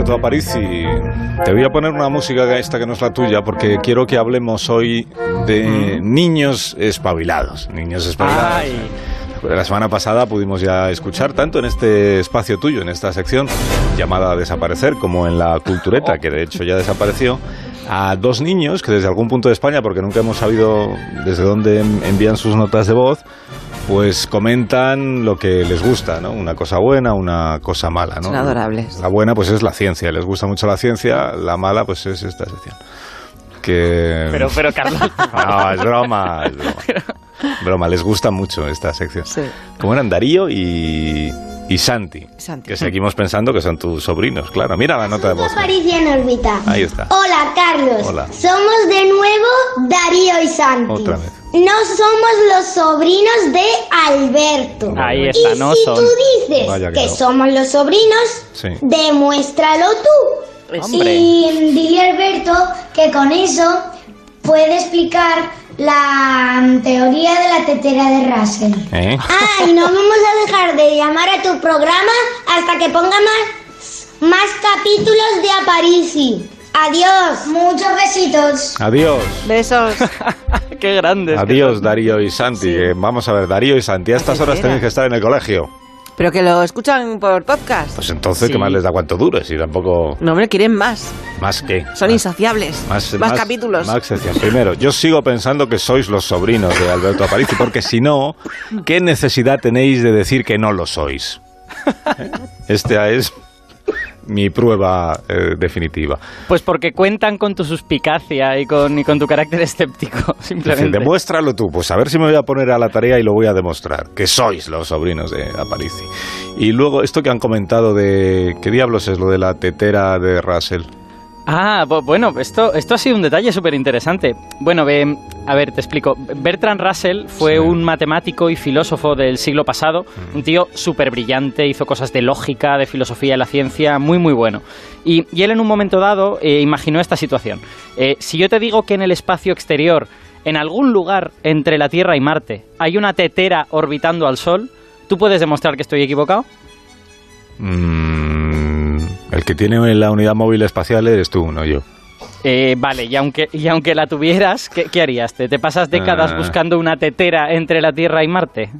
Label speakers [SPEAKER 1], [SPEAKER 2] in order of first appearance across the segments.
[SPEAKER 1] Alberto Aparici. Te voy a poner una música esta que no es la tuya porque quiero que hablemos hoy de niños espabilados. Niños espabilados.
[SPEAKER 2] Ay.
[SPEAKER 1] La semana pasada pudimos ya escuchar tanto en este espacio tuyo, en esta sección llamada Desaparecer, como en la Cultureta, que de hecho ya desapareció, a dos niños que desde algún punto de España, porque nunca hemos sabido desde dónde en- envían sus notas de voz, pues comentan lo que les gusta, ¿no? Una cosa buena, una cosa mala, ¿no?
[SPEAKER 3] Son adorables.
[SPEAKER 1] La buena pues es la ciencia, les gusta mucho la ciencia, la mala pues es esta sección. Que...
[SPEAKER 2] Pero, pero Carlos.
[SPEAKER 1] No, es broma, es broma. Broma, les gusta mucho esta sección.
[SPEAKER 3] Sí.
[SPEAKER 1] Como eran Darío y, y Santi,
[SPEAKER 3] Santi.
[SPEAKER 1] que seguimos pensando que son tus sobrinos, claro. Mira la nota de voz.
[SPEAKER 4] Aparicio en órbita.
[SPEAKER 1] Ahí está.
[SPEAKER 4] Hola, Carlos.
[SPEAKER 1] Hola.
[SPEAKER 4] Somos de nuevo Darío y Santi.
[SPEAKER 1] Otra vez.
[SPEAKER 4] No somos los sobrinos de Alberto.
[SPEAKER 2] Ahí está,
[SPEAKER 4] y
[SPEAKER 2] no
[SPEAKER 4] si
[SPEAKER 2] son.
[SPEAKER 4] tú dices
[SPEAKER 1] Vaya que
[SPEAKER 4] que,
[SPEAKER 1] no.
[SPEAKER 4] somos los sobrinos,
[SPEAKER 1] Sí.
[SPEAKER 4] demuéstralo tú.
[SPEAKER 2] Hombre.
[SPEAKER 4] Y dile a Alberto que con eso puede explicar la teoría de la tetera de Russell.
[SPEAKER 1] ¿Eh?
[SPEAKER 4] Ah, y no vamos a dejar de llamar a tu programa hasta que ponga más, más capítulos de Aparici. Adiós. Muchos besitos.
[SPEAKER 1] Adiós.
[SPEAKER 3] Besos.
[SPEAKER 2] Qué grandes.
[SPEAKER 1] Adiós. Darío y Santi.
[SPEAKER 3] Sí.
[SPEAKER 1] Eh, vamos a ver, Darío y Santi, a estas horas tenéis que estar en el colegio.
[SPEAKER 3] Pero que lo escuchan por podcast.
[SPEAKER 1] Pues entonces,
[SPEAKER 2] Sí.
[SPEAKER 1] ¿qué más les da cuánto dure? Si tampoco...
[SPEAKER 3] No, hombre, quieren más.
[SPEAKER 1] ¿Más que
[SPEAKER 3] Son insaciables. Más, capítulos.
[SPEAKER 1] Más sección. Primero, yo sigo pensando que sois los sobrinos de Alberto Aparici, porque si no, ¿qué necesidad tenéis de decir que no lo sois? ¿Eh? Esta es mi prueba eh, definitiva.
[SPEAKER 2] Pues porque cuentan con tu suspicacia y con, y con tu carácter escéptico,
[SPEAKER 1] Dice,
[SPEAKER 2] simplemente.
[SPEAKER 1] demuéstralo tú. Pues a ver si me voy a poner a la tarea y lo voy a demostrar. Que sois los sobrinos de Aparici. Y luego, esto que han comentado de... ¿Qué diablos es lo de la tetera de Russell?
[SPEAKER 2] Ah, bu- bueno, esto, esto ha sido un detalle súper interesante. Bueno, a ver, te explico. Bertrand Russell fue
[SPEAKER 1] Sí.
[SPEAKER 2] un matemático y filósofo del siglo pasado, un tío súper brillante, hizo cosas de lógica, de filosofía de la ciencia, muy, muy bueno. Y, y él en un momento dado eh, imaginó esta situación. Eh, si yo te digo que en el espacio exterior, en algún lugar entre la Tierra y Marte, hay una tetera orbitando al Sol, ¿tú puedes demostrar que estoy equivocado?
[SPEAKER 1] Mm, el que tiene la unidad móvil espacial eres tú, no yo.
[SPEAKER 2] Eh, vale, y aunque, y aunque la tuvieras, ¿qué, qué harías? ¿Te, te pasas décadas
[SPEAKER 1] Ah.
[SPEAKER 2] buscando una tetera entre la Tierra y Marte?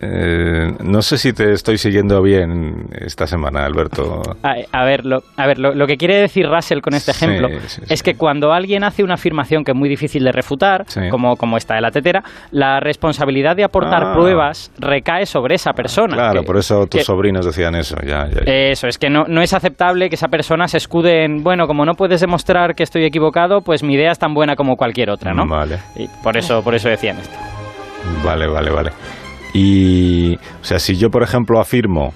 [SPEAKER 1] Eh, no sé si te estoy siguiendo bien esta semana, Alberto.
[SPEAKER 2] A, a ver, lo, a ver lo, lo que quiere decir Russell con este ejemplo
[SPEAKER 1] sí,
[SPEAKER 2] es
[SPEAKER 1] sí.
[SPEAKER 2] que cuando alguien hace una afirmación que es muy difícil de refutar, como, como esta de la tetera, la responsabilidad de aportar
[SPEAKER 1] Ah.
[SPEAKER 2] pruebas recae sobre esa persona.
[SPEAKER 1] Claro,
[SPEAKER 2] que-
[SPEAKER 1] por eso tus
[SPEAKER 2] que-
[SPEAKER 1] sobrinos decían eso. Ya, ya, ya.
[SPEAKER 2] Eso, es que no, no es aceptable que esa persona se escude en, bueno, como no puedes demostrar que estoy equivocado, pues mi idea es tan buena como cualquier otra, ¿no?
[SPEAKER 1] Vale,
[SPEAKER 2] Y por eso, por eso decían esto.
[SPEAKER 1] vale, vale, vale. Y, o sea, si yo, por ejemplo, afirmo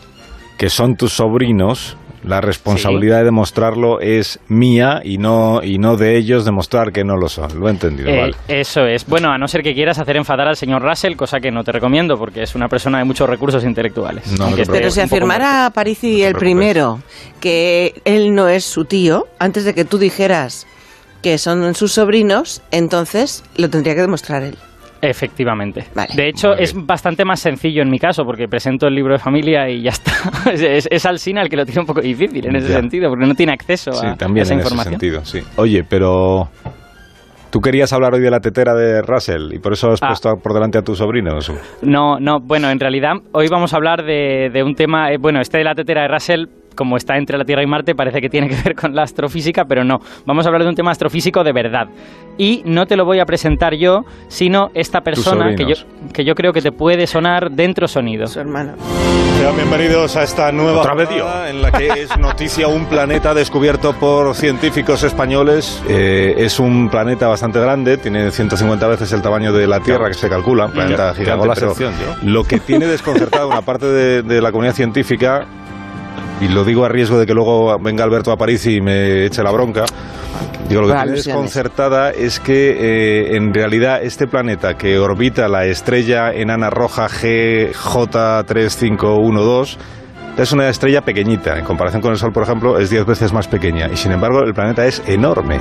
[SPEAKER 1] que son tus sobrinos, la responsabilidad de demostrarlo es mía y no, y no de ellos demostrar que no lo son. Lo he entendido,
[SPEAKER 2] Eh,
[SPEAKER 1] vale.
[SPEAKER 2] Eso es. Bueno, a no ser que quieras hacer enfadar al señor Russell, cosa que no te recomiendo porque es una persona de muchos recursos intelectuales.
[SPEAKER 1] No, no
[SPEAKER 3] Pero si afirmara Parisi
[SPEAKER 1] te
[SPEAKER 3] el primero que él no es su tío, antes de que tú dijeras que son sus sobrinos, entonces lo tendría que demostrar él.
[SPEAKER 2] Efectivamente.
[SPEAKER 3] Vale.
[SPEAKER 2] De hecho, es bastante más sencillo en mi caso, porque presento el libro de familia y ya está. es, es, es Alsina el que lo tiene un poco difícil en ese
[SPEAKER 1] Ya.
[SPEAKER 2] sentido, porque no tiene acceso
[SPEAKER 1] Sí,
[SPEAKER 2] a,
[SPEAKER 1] también
[SPEAKER 2] a esa
[SPEAKER 1] en ese
[SPEAKER 2] información.
[SPEAKER 1] sentido, sí. Oye, pero tú querías hablar hoy de la tetera de Russell y por eso has
[SPEAKER 2] Ah.
[SPEAKER 1] puesto por delante a tus sobrinos.
[SPEAKER 2] No, no, bueno, en realidad hoy vamos a hablar de, de un tema, eh, bueno, este de la tetera de Russell, como está entre la Tierra y Marte, parece que tiene que ver con la astrofísica, pero no. Vamos a hablar de un tema astrofísico de verdad. Y no te lo voy a presentar yo, sino esta persona que yo, que yo creo que te puede sonar dentro sonido.
[SPEAKER 3] Su hermano.
[SPEAKER 1] Sean bienvenidos a esta nueva Otra vez jornada en la que es noticia un planeta descubierto por científicos españoles. Eh, es un planeta bastante grande, tiene 150 veces el tamaño de la Tierra que se calcula, un planeta gigante. Lo que tiene desconcertada una parte de, de la comunidad científica, y lo digo a riesgo de que luego venga Alberto a París y me eche la bronca. Digo, lo que tiene desconcertada es que eh, en realidad este planeta que orbita la estrella enana roja GJ3512 es una estrella pequeñita. En comparación con el Sol, por ejemplo, es 10 veces más pequeña. Y sin embargo, el planeta es enorme.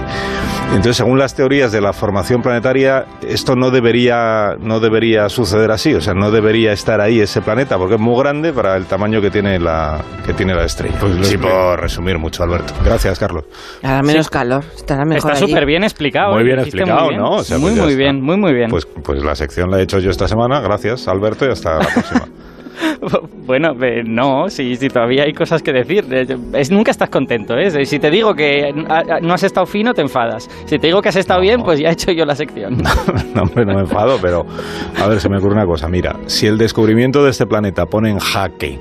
[SPEAKER 1] Entonces, según las teorías de la formación planetaria, esto no debería, no debería suceder así. O sea, no debería estar ahí ese planeta, porque es muy grande para el tamaño que tiene la, que tiene la estrella.
[SPEAKER 5] Pues
[SPEAKER 1] sí, por resumir mucho, Alberto. Gracias, Carlos.
[SPEAKER 3] Hará menos calor, estará mejor
[SPEAKER 2] Está súper bien explicado.
[SPEAKER 1] Muy
[SPEAKER 2] ¿eh?
[SPEAKER 1] bien explicado,
[SPEAKER 2] muy bien.
[SPEAKER 1] ¿no? O sea,
[SPEAKER 2] muy,
[SPEAKER 1] pues
[SPEAKER 2] muy
[SPEAKER 1] está.
[SPEAKER 2] bien, muy, muy bien.
[SPEAKER 1] Pues, pues la sección la he hecho yo esta semana. Gracias, Alberto, y hasta la próxima.
[SPEAKER 2] Bueno, eh, no, si, si todavía hay cosas que decir. Es, nunca estás contento, ¿eh? Si te digo que no has estado fino, te enfadas. Si te digo que has estado
[SPEAKER 1] No.
[SPEAKER 2] bien, pues ya he hecho yo la sección.
[SPEAKER 1] no, hombre, no me enfado, pero a ver, se me ocurre una cosa. Mira, si el descubrimiento de este planeta pone en jaque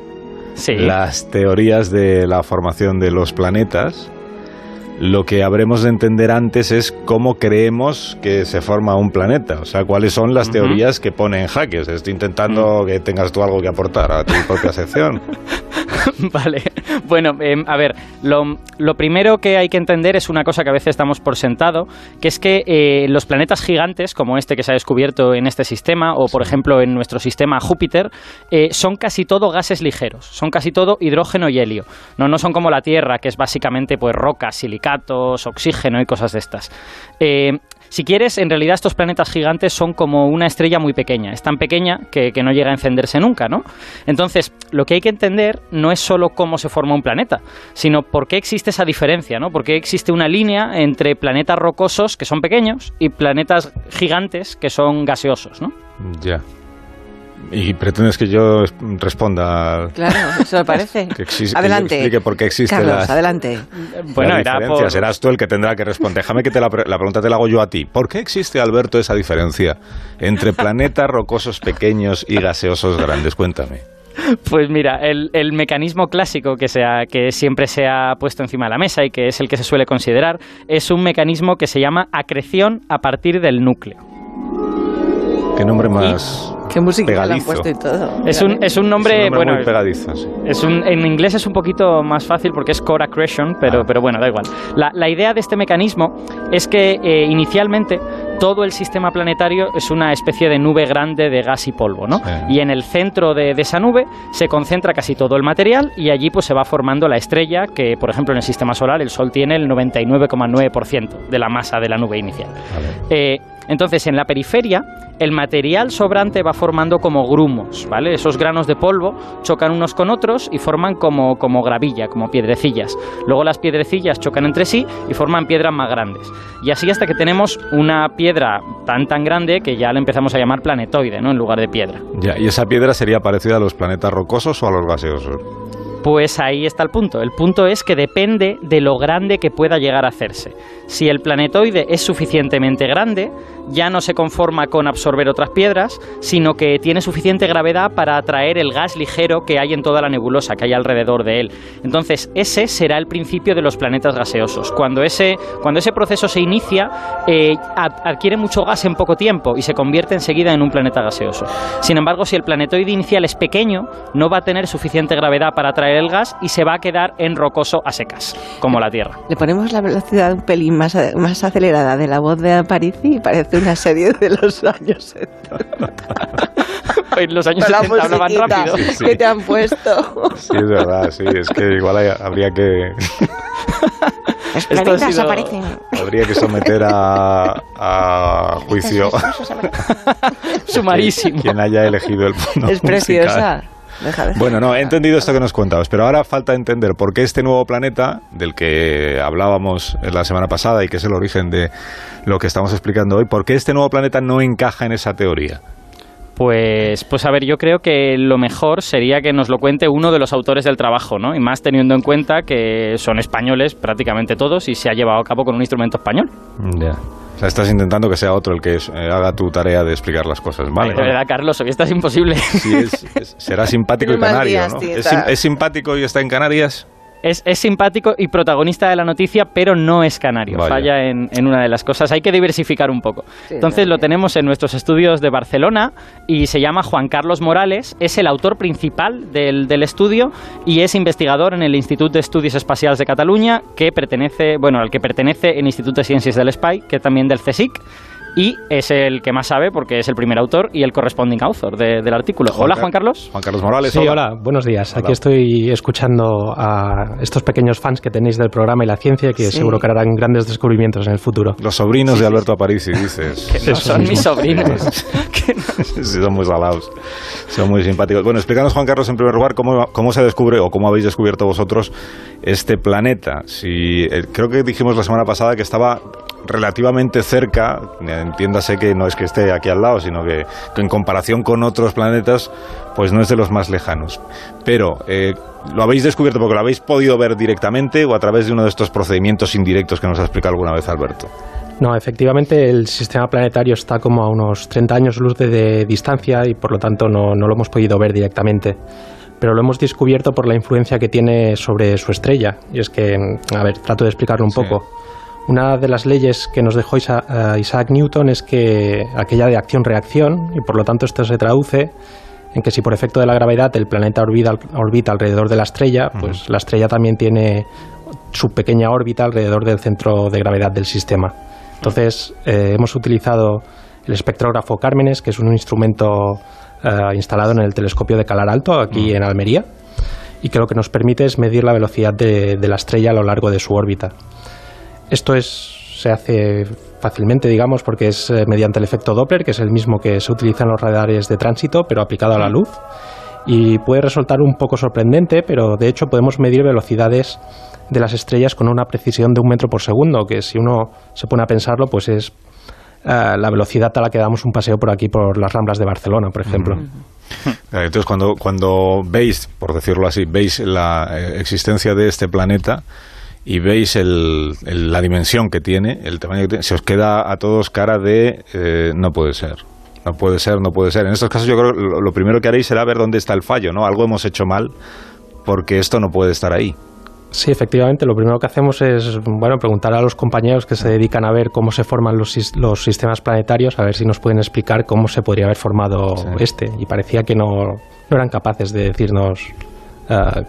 [SPEAKER 2] Sí.
[SPEAKER 1] las teorías de la formación de los planetas, lo que habremos de entender antes es cómo creemos que se forma un planeta. O sea, cuáles son las teorías que pone en jaque. O sea, estoy intentando que tengas tú algo que aportar a tu propia sección.
[SPEAKER 2] Vale. Bueno, em, a ver, lo, lo primero que hay que entender es una cosa que a veces estamos por sentado, que es que eh, los planetas gigantes, como este que se ha descubierto en este sistema, o por ejemplo en nuestro sistema Júpiter, eh, son casi todo gases ligeros, son casi todo hidrógeno y helio. No, no son como la Tierra, que es básicamente pues rocas, oxígeno y cosas de estas. Eh, si quieres, en realidad estos planetas gigantes son como una estrella muy pequeña. Es tan pequeña que, que no llega a encenderse nunca, ¿no? Entonces, lo que hay que entender no es solo cómo se forma un planeta, sino por qué existe esa diferencia, ¿no? Por qué existe una línea entre planetas rocosos, que son pequeños, y planetas gigantes, que son gaseosos, ¿no?
[SPEAKER 1] ya. Y pretendes que yo responda
[SPEAKER 3] Claro, eso me parece.
[SPEAKER 1] que existe, que
[SPEAKER 3] adelante.
[SPEAKER 1] explique por qué existe
[SPEAKER 3] Carlos,
[SPEAKER 1] la-
[SPEAKER 3] adelante.
[SPEAKER 2] Bueno, era por...
[SPEAKER 1] Serás tú el que tendrá que responder. Déjame que te la, pre- la pregunta te la hago yo a ti. ¿Por qué existe, Alberto, esa diferencia entre planetas rocosos pequeños y gaseosos grandes? Cuéntame.
[SPEAKER 2] Pues mira, el, el mecanismo clásico que, se ha- que siempre se ha puesto encima de la mesa y que es el que se suele considerar es un mecanismo que se llama acreción a partir del núcleo.
[SPEAKER 1] Qué nombre más
[SPEAKER 3] Qué música le han
[SPEAKER 1] pegadizo.
[SPEAKER 3] puesto y todo.
[SPEAKER 2] Es un, es un
[SPEAKER 1] Es
[SPEAKER 2] nombre,
[SPEAKER 1] un nombre
[SPEAKER 2] bueno,
[SPEAKER 1] muy pegadizo. sí.
[SPEAKER 2] Es un, en inglés es un poquito más fácil porque es core accretion, pero,
[SPEAKER 1] Ah.
[SPEAKER 2] pero bueno, da igual. La, la idea de este mecanismo es que eh, inicialmente todo el sistema planetario es una especie de nube grande de gas y polvo, ¿no?
[SPEAKER 1] Sí.
[SPEAKER 2] Y en el centro de, de esa nube se concentra casi todo el material y allí pues se va formando la estrella que, por ejemplo, en el sistema solar el Sol tiene el 99,9% de la masa de la nube inicial.
[SPEAKER 1] Vale.
[SPEAKER 2] Eh, entonces, en la periferia, el material sobrante va formando como grumos, ¿vale? Esos granos de polvo chocan unos con otros y forman como, como gravilla, como piedrecillas. Luego las piedrecillas chocan entre sí y forman piedras más grandes. Y así hasta que tenemos una piedra tan tan grande que ya le empezamos a llamar planetoide, ¿no? En lugar de piedra.
[SPEAKER 1] Ya, ¿Y esa piedra sería parecida a los planetas rocosos o a los gaseosos?
[SPEAKER 2] Pues ahí está el punto. El punto es que depende de lo grande que pueda llegar a hacerse. Si el planetoide es suficientemente grande, ya no se conforma con absorber otras piedras, sino que tiene suficiente gravedad para atraer el gas ligero que hay en toda la nebulosa, que hay alrededor de él. Entonces, ese será el principio de los planetas gaseosos. Cuando ese, cuando ese proceso se inicia, eh, ad- adquiere mucho gas en poco tiempo y se convierte enseguida en un planeta gaseoso. Sin embargo, si el planetoide inicial es pequeño, no va a tener suficiente gravedad para atraer el gas y se va a quedar en rocoso a secas, como la Tierra.
[SPEAKER 3] Le ponemos la velocidad un pelín más, a- más acelerada de la voz de Aparici y parece una serie de los años.
[SPEAKER 2] En los años
[SPEAKER 3] La
[SPEAKER 2] 70 hablaban rápido.
[SPEAKER 1] Sí, sí.
[SPEAKER 3] que te han puesto.
[SPEAKER 1] Sí, es verdad, sí. Es que igual hay- habría que,
[SPEAKER 3] Los
[SPEAKER 2] Esto ha
[SPEAKER 3] planetas
[SPEAKER 2] sido-
[SPEAKER 3] aparecen.
[SPEAKER 1] habría que someter a, a juicio
[SPEAKER 2] Sumarísimo.
[SPEAKER 1] quien haya elegido el fondo
[SPEAKER 3] Es
[SPEAKER 1] musical.
[SPEAKER 3] Deja
[SPEAKER 1] Bueno, no, he entendido esto que nos contabas, pero ahora falta entender por qué este nuevo planeta, del que hablábamos la semana pasada y que es el origen de lo que estamos explicando hoy, por qué este nuevo planeta no encaja en esa teoría.
[SPEAKER 2] Pues, pues a ver, yo creo que lo mejor sería que nos lo cuente uno de los autores del trabajo, ¿no? Y más teniendo en cuenta que son españoles prácticamente todos y se ha llevado a cabo con un instrumento español.
[SPEAKER 1] Ya. O sea, estás intentando que sea otro el que eh, haga tu tarea de explicar las cosas. Vale.
[SPEAKER 2] de
[SPEAKER 1] vale.
[SPEAKER 2] verdad, Carlos, hoy estás imposible.
[SPEAKER 1] Sí, es- es- será simpático y canario,
[SPEAKER 3] días,
[SPEAKER 1] ¿no? ¿Es, es simpático y está en Canarias?
[SPEAKER 2] Es, es simpático y protagonista de la noticia, pero no es canario.
[SPEAKER 1] Vaya.
[SPEAKER 2] Falla en, en una de las cosas. Hay que diversificar un poco.
[SPEAKER 3] Sí,
[SPEAKER 2] Entonces lo tenemos en nuestros estudios de Barcelona y se llama Juan Carlos Morales. Es el autor principal del, del estudio y es investigador en el Instituto de Estudios Espaciales de Cataluña, que pertenece, bueno, al que pertenece el Instituto de Ciencias del Espai, que también del CSIC. Y es el que más sabe porque es el primer autor y el corresponding author del artículo. hola, Juan Carlos.
[SPEAKER 1] Juan Carlos Morales.
[SPEAKER 5] Sí, hola, buenos días. Aquí estoy escuchando a estos pequeños fans que tenéis del programa y la ciencia que seguro que harán grandes descubrimientos en el futuro.
[SPEAKER 1] Los sobrinos de Alberto Aparici, dices.
[SPEAKER 2] que no son mis sobrinos.
[SPEAKER 1] sí, son muy salados. Son muy simpáticos. Bueno, explícanos, Juan Carlos, en primer lugar, cómo, cómo se descubre o cómo habéis descubierto vosotros este planeta. Si, eh, creo que dijimos la semana pasada que estaba relativamente cerca, entiéndase que no es que esté aquí al lado, sino que, en comparación con otros planetas, pues no es de los más lejanos. Pero, eh, ¿lo habéis descubierto porque lo habéis podido ver directamente o a través de uno de estos procedimientos indirectos que nos ha explicado alguna vez Alberto?
[SPEAKER 5] No, efectivamente el sistema planetario está como a unos 30 años luz de, distancia y por lo tanto no, no, lo hemos podido ver directamente. Pero lo hemos descubierto por la influencia que tiene sobre su estrella. Y es que, a ver, trato de explicarlo un poco. Una de las leyes que nos dejó eh, Isaac Newton es que aquella de acción-reacción, y por lo tanto esto se traduce en que si por efecto de la gravedad el planeta orbita, orbita alrededor de la estrella, pues la estrella también tiene su pequeña órbita alrededor del centro de gravedad del sistema. Entonces, eh, hemos utilizado el espectrógrafo Cármenes, que es un instrumento eh, instalado en el telescopio de Calar Alto, aquí en Almería, y que lo que nos permite es medir la velocidad de la estrella a lo largo de su órbita. Esto es, se hace fácilmente, digamos, porque es eh, mediante el efecto Doppler, que es el mismo que se utiliza en los radares de tránsito, pero aplicado a la luz. Y puede resultar un poco sorprendente, pero de hecho podemos medir velocidades de las estrellas con una precisión de un metro por segundo, que si uno se pone a pensarlo, pues es eh, la velocidad a la que damos un paseo por aquí, por las Ramblas de Barcelona, por ejemplo.
[SPEAKER 1] Entonces, cuando, cuando veis, por decirlo así, veis la eh, existencia de este planeta, y veis el, la dimensión que tiene, el tamaño que tiene, se os queda a todos cara de eh, no puede ser. No puede ser, no puede ser. En estos casos yo creo que lo, primero que haréis será ver dónde está el fallo, ¿no? Algo hemos hecho mal porque esto no puede estar ahí.
[SPEAKER 5] Sí, efectivamente. Lo primero que hacemos es bueno preguntar a los compañeros que se dedican a ver cómo se forman los, los sistemas planetarios, a ver si nos pueden explicar cómo se podría haber formado este. Y parecía que no, no eran capaces de decirnos uh,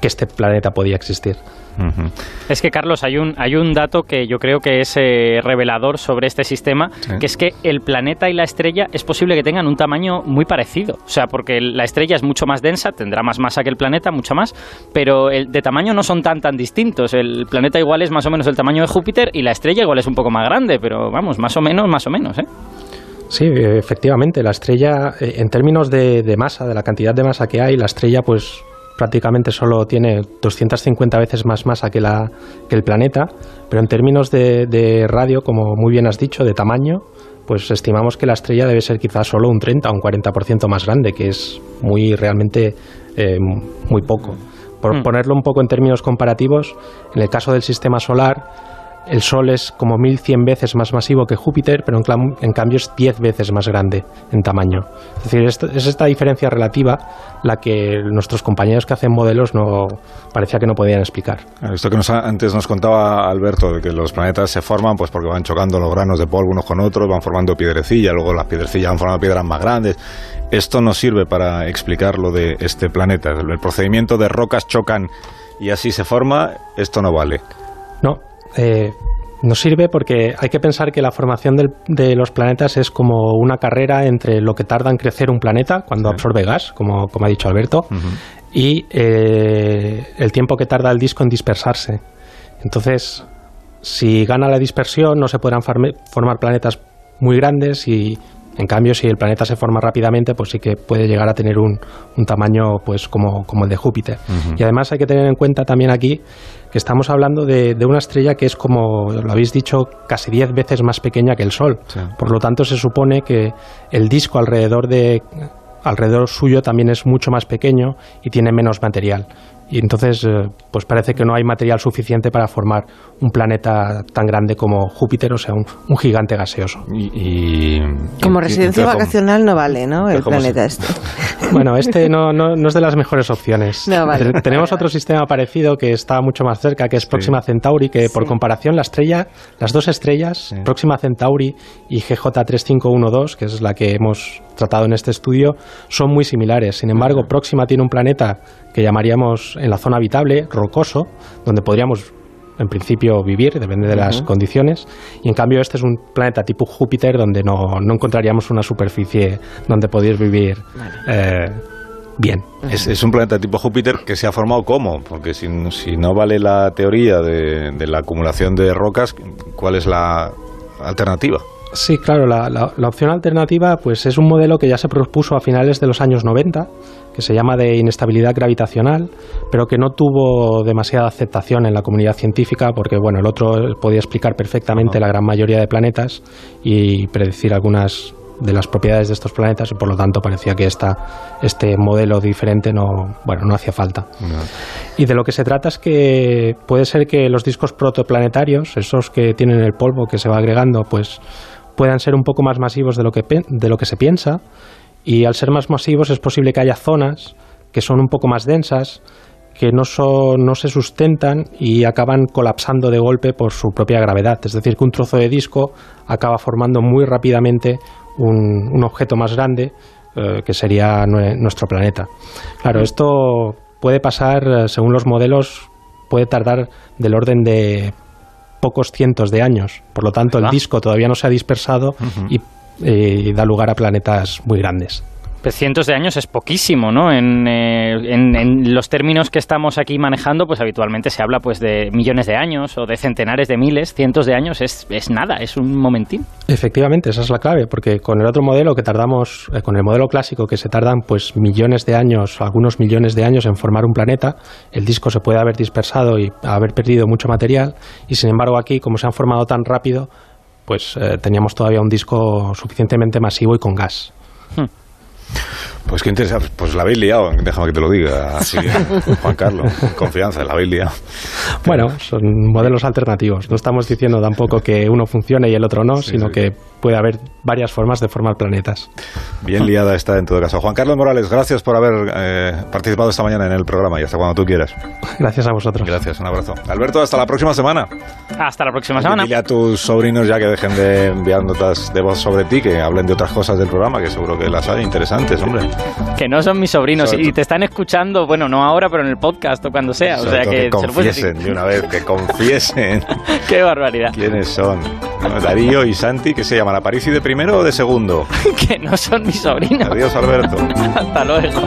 [SPEAKER 5] que este planeta podía existir.
[SPEAKER 2] Es que, Carlos, hay un, hay un dato que yo creo que es eh, revelador sobre este sistema, que es que el planeta y la estrella es posible que tengan un tamaño muy parecido. O sea, porque la estrella es mucho más densa, tendrá más masa que el planeta, mucha más, pero el, de tamaño no son tan tan distintos. El planeta igual es más o menos el tamaño de Júpiter y la estrella igual es un poco más grande, pero vamos, más o menos, más o menos, ¿eh?
[SPEAKER 5] Sí, efectivamente, la estrella, eh, en términos de, de, masa, de la cantidad de masa que hay, la estrella pues prácticamente solo tiene 250 veces más masa que, la, que el planeta, pero en términos de, radio, como muy bien has dicho, de tamaño, pues estimamos que la estrella debe ser quizás solo un 30 o un 40% más grande, que es muy realmente eh, muy poco. Por hmm. ponerlo un poco en términos comparativos, en el caso del sistema solar, el Sol es como 1100 veces más masivo que Júpiter, pero en, cambio es 10 veces más grande en tamaño. Es decir, es esta diferencia relativa la que nuestros compañeros que hacen modelos no parecía que no podían explicar.
[SPEAKER 1] Esto que antes nos contaba Alberto, de que los planetas se forman pues porque van chocando los granos de polvo unos con otros, van formando piedrecilla, luego las piedrecillas van formando piedras más grandes. Esto no sirve para explicar lo de este planeta. El procedimiento de rocas chocan y así se forma, esto no vale.
[SPEAKER 5] No, eh, nos sirve porque hay que pensar que la formación de los planetas es como una carrera entre lo que tarda en crecer un planeta cuando absorbe gas, como, ha dicho Alberto, y eh, el tiempo que tarda el disco en dispersarse. Entonces, si gana la dispersión, no se podrán formar planetas muy grandes y en cambio, si el planeta se forma rápidamente, pues sí que puede llegar a tener un, tamaño pues como, como, el de Júpiter. Y además hay que tener en cuenta también aquí que estamos hablando de, una estrella que es, como lo habéis dicho, casi 10 veces más pequeña que el Sol. Por lo tanto, se supone que el disco alrededor de alrededor suyo también es mucho más pequeño y tiene menos material y entonces eh, pues parece que no hay material suficiente para formar un planeta tan grande como Júpiter, o sea, un, gigante gaseoso.
[SPEAKER 3] Y, como residencia vacacional no vale, ¿no? El planeta este.
[SPEAKER 5] Bueno, este no, no, es de las mejores opciones. Tenemos otro sistema parecido que está mucho más cerca, que es Próxima Centauri, que por comparación la estrella, las dos estrellas, Próxima Centauri y GJ 3512, que es la que hemos tratado en este estudio, son muy similares. Sin embargo, Próxima tiene un planeta que llamaríamos en la zona habitable, rocoso, donde podríamos en principio vivir, depende de las condiciones, y en cambio este es un planeta tipo Júpiter donde no, no encontraríamos una superficie donde poder vivir eh, bien.
[SPEAKER 1] Es, es, un planeta tipo Júpiter que se ha formado ¿cómo? Porque si, si no vale la teoría de, de, la acumulación de rocas, ¿cuál es la alternativa?
[SPEAKER 5] Sí, claro, la, la, la, opción alternativa pues es un modelo que ya se propuso a finales de los años 90, que se llama de inestabilidad gravitacional, pero que no tuvo demasiada aceptación en la comunidad científica porque bueno, el otro podía explicar perfectamente la gran mayoría de planetas y predecir algunas de las propiedades de estos planetas y por lo tanto parecía que esta, este modelo diferente no, bueno, no hacía falta. No. Y de lo que se trata es que puede ser que los discos protoplanetarios, esos que tienen el polvo que se va agregando, pues puedan ser un poco más masivos de lo que, de lo que se piensa y al ser más masivos es posible que haya zonas que son un poco más densas, que no, son, no se sustentan y acaban colapsando de golpe por su propia gravedad. Es decir, que un trozo de disco acaba formando muy rápidamente un, un objeto más grande eh, que sería nuestro planeta. Claro, esto puede pasar, eh, según los modelos, puede tardar del orden de pocos cientos de años. Por lo tanto, el disco todavía no se ha dispersado uh -huh. y, y da lugar a planetas muy grandes.
[SPEAKER 2] Pues cientos de años es poquísimo, ¿no? En, eh, en, en, los términos que estamos aquí manejando, pues habitualmente se habla pues de millones de años o de centenares de miles, cientos de años es, es nada, es un momentín.
[SPEAKER 5] Efectivamente, esa es la clave, porque con el otro modelo que tardamos, eh, con el modelo clásico que se tardan pues millones de años, algunos millones de años en formar un planeta, el disco se puede haber dispersado y haber perdido mucho material, y sin embargo aquí, como se han formado tan rápido, pues eh, teníamos todavía un disco suficientemente masivo y con gas.
[SPEAKER 2] Hmm.
[SPEAKER 1] Pues qué interesante. Pues la habéis liado, déjame que te lo diga. Así, Juan Carlos, confianza, la habéis liado.
[SPEAKER 5] Bueno, son modelos alternativos. No estamos diciendo tampoco que uno funcione y el otro no, sí, sino sí. que puede haber varias formas de formar planetas.
[SPEAKER 1] Bien liada está en todo caso. Juan Carlos Morales, gracias por haber eh, participado esta mañana en el programa y hasta cuando tú quieras.
[SPEAKER 5] Gracias a vosotros.
[SPEAKER 1] Gracias, un abrazo. Alberto, hasta la próxima semana.
[SPEAKER 2] Hasta la próxima semana.
[SPEAKER 1] Dile a tus sobrinos ya que dejen de enviar notas de voz sobre ti, que hablen de otras cosas del programa, que seguro que las hay interesantes, hombre.
[SPEAKER 2] Que no son mis sobrinos y te están escuchando, bueno, no ahora, pero en el podcast o cuando sea.
[SPEAKER 1] Sobre
[SPEAKER 2] o sea
[SPEAKER 1] que,
[SPEAKER 2] que
[SPEAKER 1] confiesen de una vez, que confiesen.
[SPEAKER 2] Qué barbaridad.
[SPEAKER 1] ¿Quiénes son? Darío y Santi, ¿qué se llaman? ¿Aparici de primero o de segundo?
[SPEAKER 2] que no son mis sobrinos.
[SPEAKER 1] Adiós, Alberto.
[SPEAKER 2] Hasta luego.